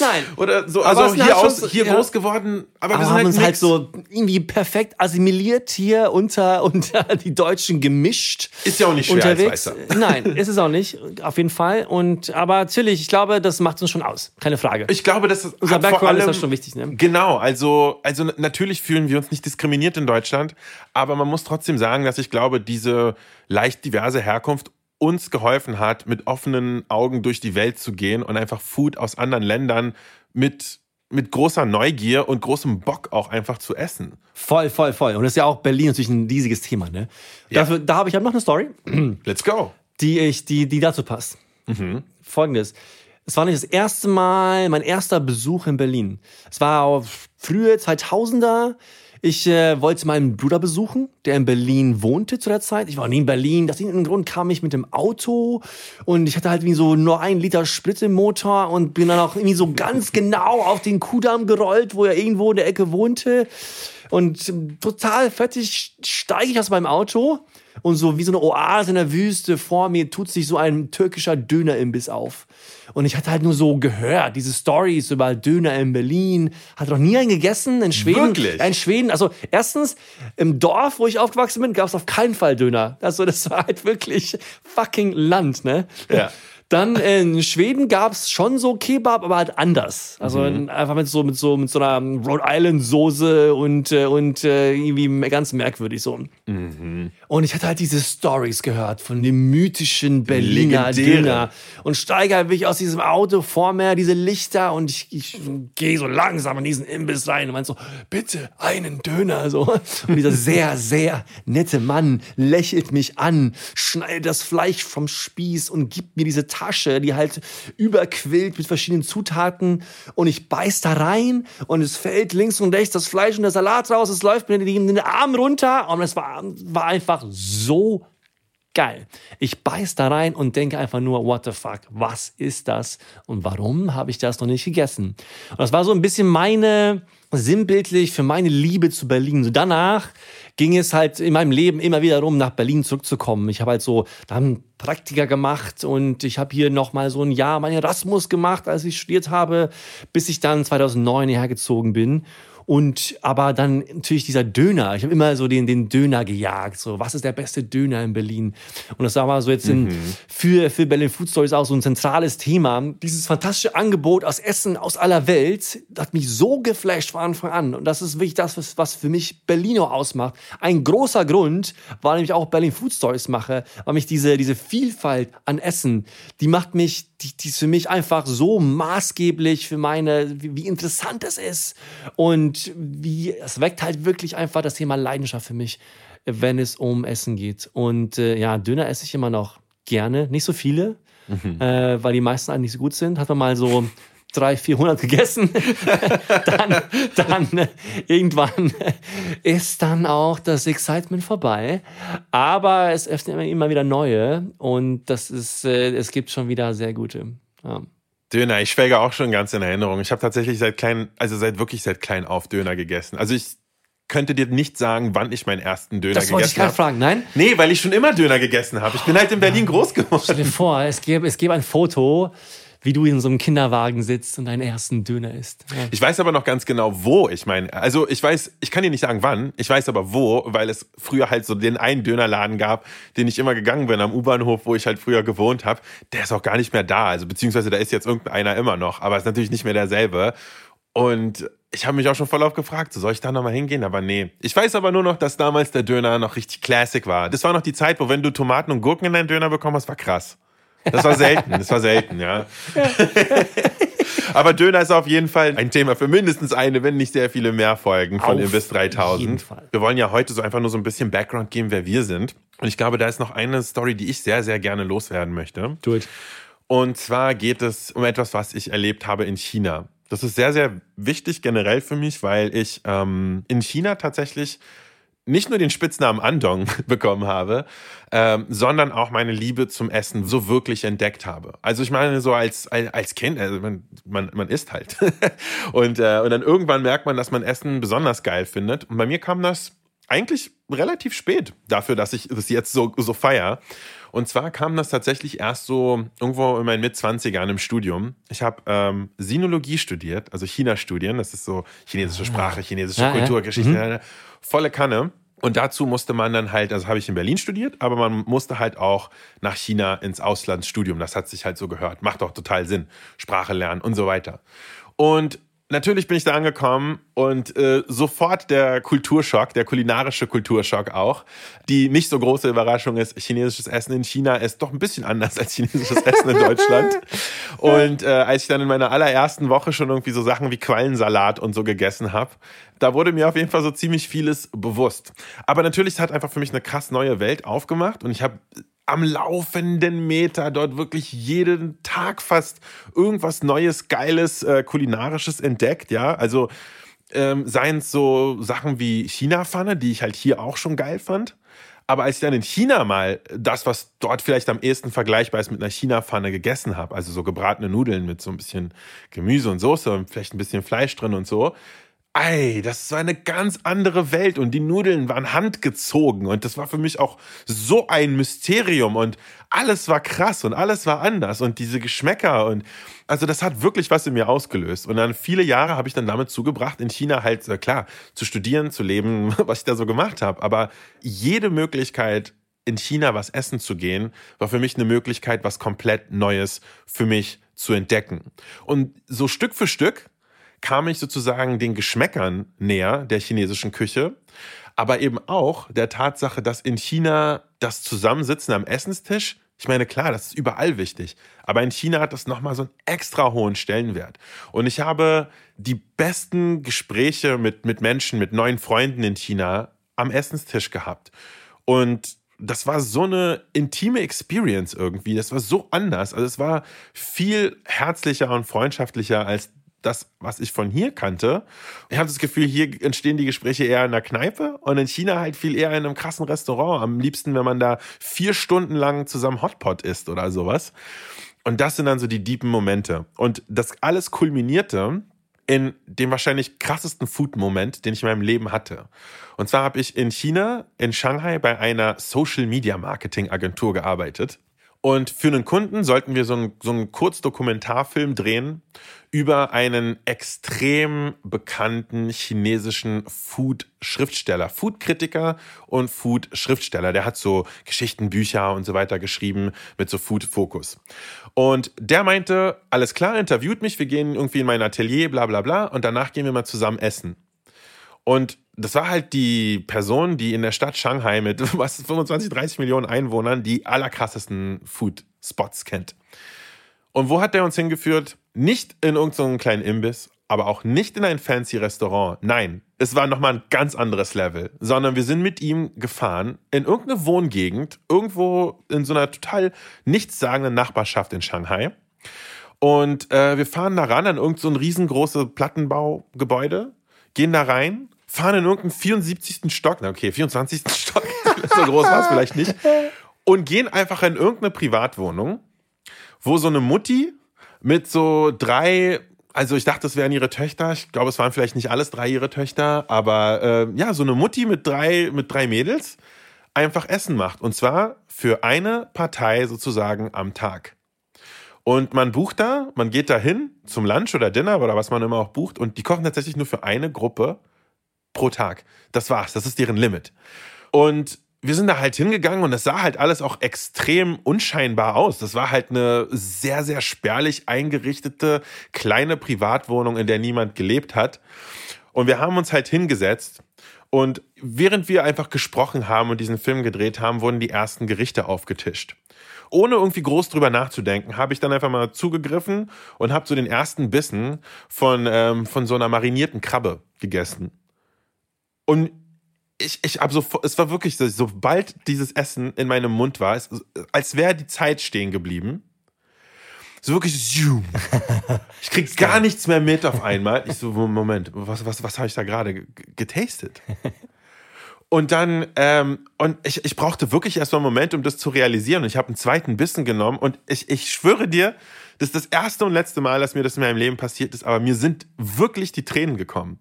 Nein. Oder so, also hier, halt schon aus, so- hier ja. groß geworden, aber, Aber wir haben sind halt, uns halt so irgendwie perfekt assimiliert hier unter, unter die Deutschen gemischt. Ist ja auch nicht schwer unterwegs. als Weißer. Nein, ist es auch nicht, auf jeden Fall. Und aber natürlich, ich glaube, das macht uns schon aus. Keine Frage. Ich glaube, das ist Unser hat vor Background ist allem, das schon wichtig, ne? Genau, also, also natürlich fühlen wir uns nicht diskriminiert in Deutschland, aber man muss trotzdem sagen, dass ich glaube, diese leicht diverse Herkunft uns geholfen hat, mit offenen Augen durch die Welt zu gehen und einfach Food aus anderen Ländern mit, mit großer Neugier und großem Bock auch einfach zu essen. Voll, voll, voll. Und das ist ja auch Berlin natürlich ein riesiges Thema, ne? Ja. Dafür, da habe ich hab noch eine Story, Let's go. die ich, die, die dazu passt. Mhm. Folgendes. Es war nicht das erste Mal, mein erster Besuch in Berlin. Es war auf frühe 2000er. Ich äh, wollte meinen Bruder besuchen, der in Berlin wohnte zu der Zeit. Ich war nie in Berlin. Aus irgendeinem Grund kam ich mit dem Auto und ich hatte halt wie so nur ein Liter Sprit im Motor und bin dann auch irgendwie so ganz genau auf den Kudamm gerollt, wo er irgendwo in der Ecke wohnte. Und total fertig steige ich aus meinem Auto und so wie so eine Oase in der Wüste vor mir tut sich so ein türkischer Dönerimbiss auf. Und ich hatte halt nur so gehört, diese Stories über Döner in Berlin. Hatte noch nie einen gegessen in Schweden. Wirklich? In Schweden, also erstens, im Dorf, wo ich aufgewachsen bin, gab es auf keinen Fall Döner. Also das war halt wirklich fucking Land, ne? Ja. Dann in Schweden gab's schon so Kebab, aber halt anders. Also Mhm. einfach mit so mit so mit so einer Rhode Island Soße und äh, und äh, irgendwie ganz merkwürdig so. Mhm. Und ich hatte halt diese Stories gehört von dem mythischen Berliner. Döner und steige halt wirklich aus diesem Auto vor mir diese Lichter und ich, ich gehe so langsam in diesen Imbiss rein und meinte so bitte einen Döner so und dieser sehr sehr nette Mann lächelt mich an, schneidet das Fleisch vom Spieß und gibt mir diese Tasche, die halt überquillt mit verschiedenen Zutaten. Und ich beiß da rein und es fällt links und rechts das Fleisch und der Salat raus, es läuft mir in den Arm runter. Und es war, war einfach so geil. Ich beiß da rein und denke einfach nur, what the fuck, was ist das und warum habe ich das noch nicht gegessen? Und das war so ein bisschen meine, sinnbildlich für meine Liebe zu Berlin. So danach ging es halt in meinem Leben immer wieder darum, nach Berlin zurückzukommen. Ich habe halt so dann Praktika gemacht und ich habe hier noch mal so ein Jahr mein Erasmus gemacht, als ich studiert habe, bis ich dann 2009 hierher gezogen bin. Und aber dann natürlich dieser Döner. Ich habe immer so den, den Döner gejagt. So, was ist der beste Döner in Berlin? Und das war mal so jetzt in, für, für Berlin Food Stories auch so ein zentrales Thema. Dieses fantastische Angebot aus Essen aus aller Welt hat mich so geflasht von Anfang an. Und das ist wirklich das, was, was für mich Berlino ausmacht. Ein großer Grund, warum ich auch Berlin Food Stories mache, weil mich diese, diese Vielfalt an Essen, die macht mich, die, die ist für mich einfach so maßgeblich für meine, wie, wie interessant es ist. Und wie, es weckt halt wirklich einfach das Thema Leidenschaft für mich, wenn es um Essen geht. Und äh, ja, Döner esse ich immer noch gerne. Nicht so viele, äh, weil die meisten eigentlich so gut sind. Hat man mal so 300, 400 gegessen, dann, dann äh, irgendwann ist dann auch das Excitement vorbei. Aber es öffnet immer, immer wieder neue und das ist, äh, es gibt schon wieder sehr gute. Ja. Döner, ich schwelge auch schon ganz in Erinnerung. Ich habe tatsächlich seit klein, also seit wirklich seit klein auf Döner gegessen. Also ich könnte dir nicht sagen, wann ich meinen ersten Döner Das wollte ich gegessen gerade habe. fragen. Nein? Nee, weil ich schon immer Döner gegessen habe. Ich bin halt in Berlin groß Stell geworden. dir vor, es gäbe, es gäbe ein Foto, wie du in so einem Kinderwagen sitzt und deinen ersten Döner isst. Ja. Ich weiß aber noch ganz genau, wo ich meine. Also ich weiß, ich kann dir nicht sagen, wann. Ich weiß aber wo, weil es früher halt so den einen Dönerladen gab, den ich immer gegangen bin am U-Bahnhof, wo ich halt früher gewohnt habe. Der ist auch gar nicht mehr da. Also beziehungsweise da ist jetzt irgendeiner immer noch, aber ist natürlich nicht mehr derselbe. Und ich habe mich auch schon voll auf gefragt, so soll ich da nochmal hingehen? Aber nee. Ich weiß aber nur noch, dass damals der Döner noch richtig Classic war. Das war noch die Zeit, wo wenn du Tomaten und Gurken in deinen Döner bekommen hast, war krass. Das war selten, das war selten, ja. Aber Döner ist auf jeden Fall ein Thema für mindestens eine, wenn nicht sehr viele mehr Folgen von Auf Imbiss jeden 3000. Fall. Wir wollen ja heute so einfach nur so ein bisschen Background geben, wer wir sind. Und ich glaube, da ist noch eine Story, die ich sehr, sehr gerne loswerden möchte. Do it. Und zwar geht es um etwas, was ich erlebt habe in China. Das ist sehr, sehr wichtig generell für mich, weil ich ähm, in China tatsächlich nicht nur den Spitznamen Andong bekommen habe, ähm, sondern auch meine Liebe zum Essen so wirklich entdeckt habe. Also ich meine, so als, als als Kind, also man, man, man isst halt. und, äh, und dann irgendwann merkt man, dass man Essen besonders geil findet. Und bei mir kam das eigentlich relativ spät dafür, dass ich das jetzt so, so feier. Und zwar kam das tatsächlich erst so irgendwo in meinen Mitzwanzigern im Studium. Ich habe ähm, Sinologie studiert, also China-Studien. Das ist so chinesische Sprache, chinesische Ja, ja. Kultur, Geschichte, volle Kanne. Und dazu musste man dann halt, also habe ich in Berlin studiert, aber man musste halt auch nach China ins Auslandsstudium. Das hat sich halt so gehört. Macht auch total Sinn. Sprache lernen und so weiter. Und natürlich bin ich da angekommen und äh, sofort der Kulturschock, der kulinarische Kulturschock auch. Die nicht so große Überraschung ist, chinesisches Essen in China ist doch ein bisschen anders als chinesisches Essen in Deutschland. Und äh, als ich dann in meiner allerersten Woche schon irgendwie so Sachen wie Quallensalat und so gegessen habe, da wurde mir auf jeden Fall so ziemlich vieles bewusst. Aber natürlich hat einfach für mich eine krass neue Welt aufgemacht und ich habe am laufenden Meter dort wirklich jeden Tag fast irgendwas Neues, Geiles, äh, Kulinarisches entdeckt, ja. Also ähm, seien es so Sachen wie China-Pfanne, die ich halt hier auch schon geil fand. Aber als ich dann in China mal das, was dort vielleicht am ehesten vergleichbar ist mit einer China-Pfanne gegessen habe, also so gebratene Nudeln mit so ein bisschen Gemüse und Soße und vielleicht ein bisschen Fleisch drin und so, Ei, das war eine ganz andere Welt und die Nudeln waren handgezogen und das war für mich auch so ein Mysterium und alles war krass und alles war anders und diese Geschmäcker und also das hat wirklich was in mir ausgelöst und dann viele Jahre habe ich dann damit zugebracht in China halt äh, klar zu studieren, zu leben, was ich da so gemacht habe, aber jede Möglichkeit in China was essen zu gehen, war für mich eine Möglichkeit, was komplett Neues für mich zu entdecken. Und so Stück für Stück kam ich sozusagen den Geschmäckern näher der chinesischen Küche, aber eben auch der Tatsache, dass in China das Zusammensitzen am Essenstisch ich meine, klar, das ist überall wichtig. Aber in China hat das nochmal so einen extra hohen Stellenwert. Und ich habe die besten Gespräche mit, mit Menschen, mit neuen Freunden in China am Essenstisch gehabt. Und das war so eine intime Experience irgendwie. Das war so anders. Also es war viel herzlicher und freundschaftlicher als das, was ich von hier kannte. Ich habe das Gefühl, hier entstehen die Gespräche eher in der Kneipe und in China halt viel eher in einem krassen Restaurant. Am liebsten, wenn man da vier Stunden lang zusammen Hotpot isst oder sowas. Und das sind dann so die deepen Momente. Und das alles kulminierte in dem wahrscheinlich krassesten Food-Moment, den ich in meinem Leben hatte. Und zwar habe ich in China, in Shanghai, bei einer Social-Media-Marketing-Agentur gearbeitet. Und für einen Kunden sollten wir so einen, so einen Kurzdokumentarfilm drehen über einen extrem bekannten chinesischen Food-Schriftsteller, Food-Kritiker und Food-Schriftsteller. Der hat so Geschichtenbücher und so weiter geschrieben mit so Food-Fokus. Und der meinte, alles klar, interviewt mich, wir gehen irgendwie in mein Atelier, bla bla bla, und danach gehen wir mal zusammen essen. Und das war halt die Person, die in der Stadt Shanghai mit was 25, 30 Millionen Einwohnern die allerkrassesten Food-Spots kennt. Und wo hat der uns hingeführt? Nicht in irgendeinen kleinen Imbiss, aber auch nicht in ein fancy Restaurant. Nein, es war nochmal ein ganz anderes Level, sondern wir sind mit ihm gefahren in irgendeine Wohngegend, irgendwo in so einer total nichtssagenden Nachbarschaft in Shanghai. Und äh, wir fahren da ran an irgendein so riesengroßes Plattenbaugebäude, gehen da rein, fahren in irgendeinen 74. Stock, na okay, 24. Stock, so groß war es vielleicht nicht, und gehen einfach in irgendeine Privatwohnung, wo so eine Mutti mit so drei, also ich dachte, das wären ihre Töchter. Ich glaube, es waren vielleicht nicht alles drei ihre Töchter, aber äh, ja, so eine Mutti mit drei, mit drei Mädels einfach Essen macht. Und zwar für eine Partei sozusagen am Tag. Und man bucht da, man geht da hin zum Lunch oder Dinner oder was man immer auch bucht und die kochen tatsächlich nur für eine Gruppe pro Tag. Das war's, das ist deren Limit. Und wir sind da halt hingegangen und das sah halt alles auch extrem unscheinbar aus. Das war halt eine sehr, sehr spärlich eingerichtete kleine Privatwohnung, in der niemand gelebt hat. Und wir haben uns halt hingesetzt und während wir einfach gesprochen haben und diesen Film gedreht haben, wurden die ersten Gerichte aufgetischt. Ohne irgendwie groß drüber nachzudenken, habe ich dann einfach mal zugegriffen und habe so den ersten Bissen von, ähm, von so einer marinierten Krabbe gegessen. Und ich, ich habe so, es war wirklich so, sobald dieses Essen in meinem Mund war, es, als wäre die Zeit stehen geblieben. So wirklich, zoom. ich krieg gar nichts mehr mit auf einmal. Ich so, Moment, was, was, was habe ich da gerade getastet? Und dann, ähm, und ich, ich brauchte wirklich erst mal einen Moment, um das zu realisieren. Und ich habe einen zweiten Bissen genommen und ich, ich schwöre dir, das ist das erste und letzte Mal, dass mir das in meinem Leben passiert ist, aber mir sind wirklich die Tränen gekommen.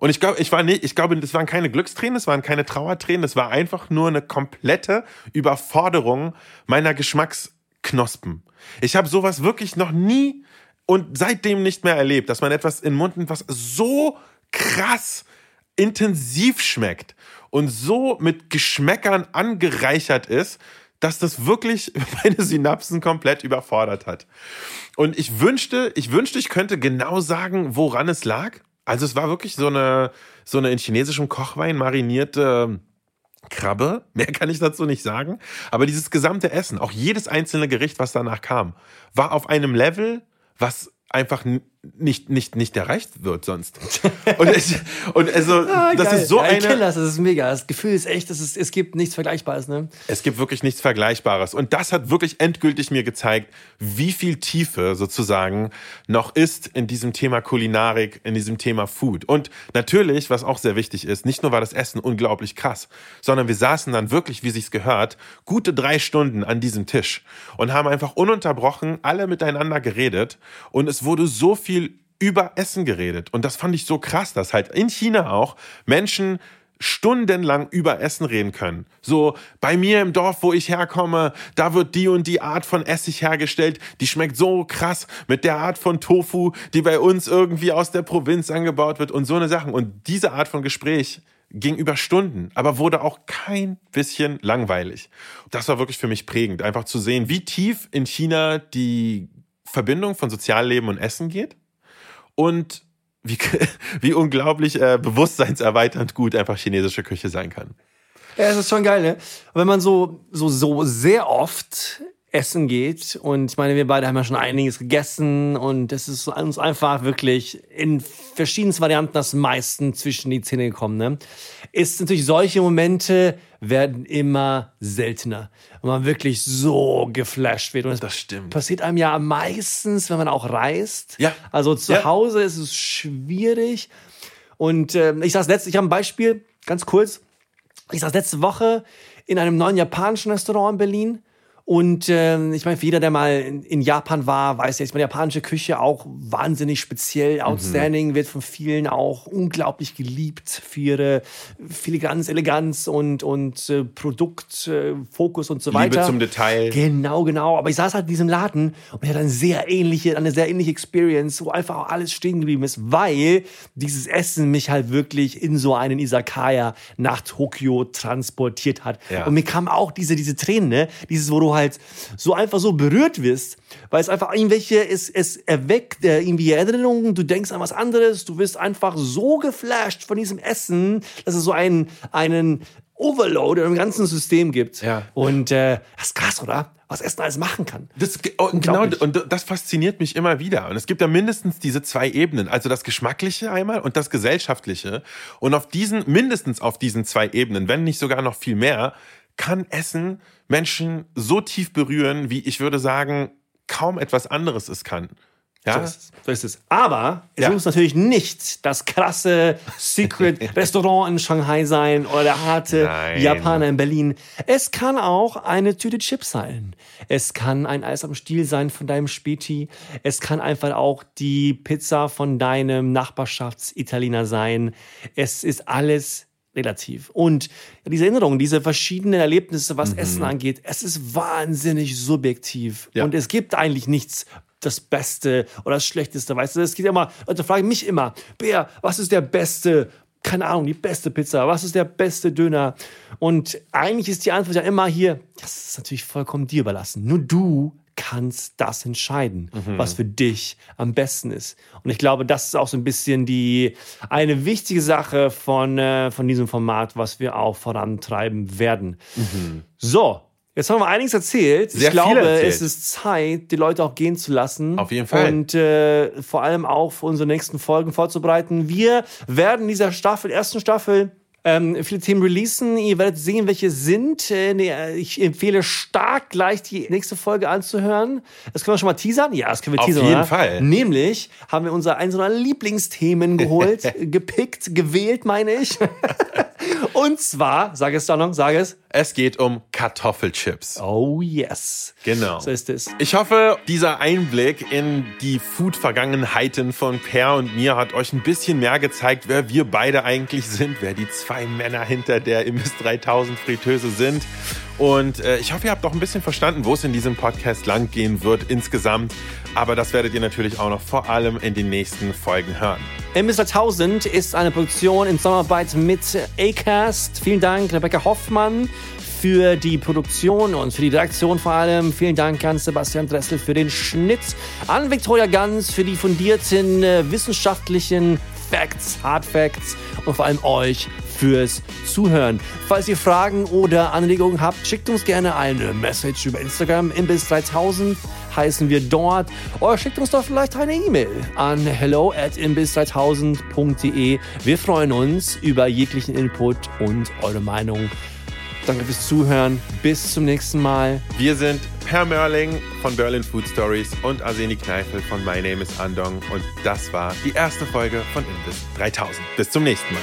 Und ich glaube, ich war nicht, ich glaube, das waren keine Glückstränen, das waren keine Trauertränen, das war einfach nur eine komplette Überforderung meiner Geschmacksknospen. Ich habe sowas wirklich noch nie und seitdem nicht mehr erlebt, dass man etwas in den Mund nimmt, was so krass intensiv schmeckt und so mit Geschmäckern angereichert ist, dass das wirklich meine Synapsen komplett überfordert hat. Und ich wünschte, ich wünschte, ich könnte genau sagen, woran es lag. Also es war wirklich so eine, so eine in chinesischem Kochwein marinierte Krabbe. Mehr kann ich dazu nicht sagen. Aber dieses gesamte Essen, auch jedes einzelne Gericht, was danach kam, war auf einem Level, was einfach nicht, nicht, nicht erreicht wird sonst. und, es, und also, ah, das ist so ja, eine. Killers, das ist mega. Das Gefühl ist echt, das ist, es gibt nichts Vergleichbares, ne? Es gibt wirklich nichts Vergleichbares. Und das hat wirklich endgültig mir gezeigt, wie viel Tiefe sozusagen noch ist in diesem Thema Kulinarik, in diesem Thema Food. Und natürlich, was auch sehr wichtig ist, nicht nur war das Essen unglaublich krass, sondern wir saßen dann wirklich, wie sich's gehört, gute drei Stunden an diesem Tisch und haben einfach ununterbrochen alle miteinander geredet. Und es wurde so viel über Essen geredet. Und das fand ich so krass, dass halt in China auch Menschen stundenlang über Essen reden können. So, bei mir im Dorf, wo ich herkomme, da wird die und die Art von Essig hergestellt, die schmeckt so krass mit der Art von Tofu, die bei uns irgendwie aus der Provinz angebaut wird und so eine Sachen. Und diese Art von Gespräch ging über Stunden, aber wurde auch kein bisschen langweilig. Das war wirklich für mich prägend, einfach zu sehen, wie tief in China die Verbindung von Sozialleben und Essen geht und wie, wie unglaublich äh, bewusstseinserweiternd gut einfach chinesische Küche sein kann. Ja, es ist schon geil, ne? Wenn man so, so, so sehr oft essen geht. Und ich meine, wir beide haben ja schon einiges gegessen und es ist uns einfach wirklich in verschiedensten Varianten das meisten zwischen die Zähne gekommen. Ne? Ist natürlich solche Momente werden immer seltener. Und man wirklich so geflasht wird. Und das stimmt. Passiert einem ja meistens, wenn man auch reist. Ja. Also zu ja. Hause ist es schwierig. Und äh, ich saß letzte, ich habe ein Beispiel, ganz kurz. Ich saß letzte Woche in einem neuen japanischen Restaurant in Berlin und äh, ich meine, für jeder, der mal in, in Japan war, weiß ja, ich meine, japanische Küche auch wahnsinnig speziell, mhm. outstanding, mhm. wird von vielen auch unglaublich geliebt für ihre Filigranz, Eleganz und, und äh, Produktfokus äh, und so weiter. Liebe zum Detail. Genau, genau. Aber ich saß halt in diesem Laden und ich hatte eine sehr ähnliche, eine sehr ähnliche Experience, wo einfach auch alles stehen geblieben ist, weil dieses Essen mich halt wirklich in so einen Isakaya nach Tokio transportiert hat. Ja. Und mir kam auch diese, diese Tränen, ne? Dieses, wo du halt halt so einfach so berührt wirst, weil es einfach irgendwelche, es, es erweckt äh, irgendwie Erinnerungen, du denkst an was anderes, du wirst einfach so geflasht von diesem Essen, dass es so einen, einen Overload im ganzen System gibt. Ja. Und äh, das ist krass, oder? Was Essen alles machen kann. Das, genau, und das fasziniert mich immer wieder. Und es gibt ja mindestens diese zwei Ebenen, also das Geschmackliche einmal und das Gesellschaftliche. Und auf diesen, mindestens auf diesen zwei Ebenen, wenn nicht sogar noch viel mehr, kann Essen Menschen so tief berühren, wie ich würde sagen, kaum etwas anderes es kann. Ja? So ist es. So ist es. Aber es ja. muss natürlich nicht das krasse Secret-Restaurant in Shanghai sein oder der harte Nein. Japaner in Berlin. Es kann auch eine Tüte Chips sein. Es kann ein Eis am Stiel sein von deinem Späti. Es kann einfach auch die Pizza von deinem Nachbarschaftsitaliener sein. Es ist alles relativ. Und diese Erinnerungen, diese verschiedenen Erlebnisse, was mhm. Essen angeht, es ist wahnsinnig subjektiv. Ja. Und es gibt eigentlich nichts das Beste oder das Schlechteste. Weißt du, es geht immer, Leute fragen mich immer, Bär, was ist der beste, keine Ahnung, die beste Pizza, was ist der beste Döner? Und eigentlich ist die Antwort ja immer hier, das ist natürlich vollkommen dir überlassen. Nur du kannst das entscheiden, mhm. was für dich am besten ist. Und ich glaube, das ist auch so ein bisschen die eine wichtige Sache von, äh, von diesem Format, was wir auch vorantreiben werden. Mhm. So, Jetzt haben wir einiges erzählt. Sehr ich glaube, erzählt. es ist Zeit, die Leute auch gehen zu lassen. Auf jeden Fall. Und äh, vor allem auch für unsere nächsten Folgen vorzubereiten. Wir werden in dieser Staffel, ersten Staffel, ähm, viele Themen releasen. Ihr werdet sehen, welche sind. Äh, ich empfehle stark gleich die nächste Folge anzuhören. Das können wir schon mal teasern. Ja, das können wir teasern. Auf jeden oder? Fall. Nämlich haben wir unser eins unserer Lieblingsthemen geholt, gepickt, gewählt, meine ich. Und zwar, sag es doch noch, sag es. Es geht um Kartoffelchips. Oh yes. Genau. So ist es. Ich hoffe, dieser Einblick in die Food-Vergangenheiten von Per und mir hat euch ein bisschen mehr gezeigt, wer wir beide eigentlich sind, wer die zwei Männer hinter der Imbiss 3000 Fritteuse sind. Und äh, ich hoffe, ihr habt auch ein bisschen verstanden, wo es in diesem Podcast langgehen wird insgesamt. Aber das werdet ihr natürlich auch noch vor allem in den nächsten Folgen hören. Imbiss 3000 ist eine Produktion in Zusammenarbeit mit Acast. Vielen Dank, Rebecca Hoffmann für die Produktion und für die Redaktion vor allem. Vielen Dank an Sebastian Dressel für den Schnitt, an Victoria Ganz für die fundierten äh, wissenschaftlichen Facts, Hard Facts und vor allem euch fürs Zuhören. Falls ihr Fragen oder Anregungen habt, schickt uns gerne eine Message über Instagram. Imbiss 3000 heißen wir dort. Oder schickt uns doch vielleicht eine E-Mail an hello at imbiss3000.de. Wir freuen uns über jeglichen Input und eure Meinung. Danke fürs Zuhören. Bis zum nächsten Mal. Wir sind Per Mörling von Berlin Food Stories und Arseni Kneifel von My Name is Andong. Und das war die erste Folge von Imbiss 3000. Bis zum nächsten Mal.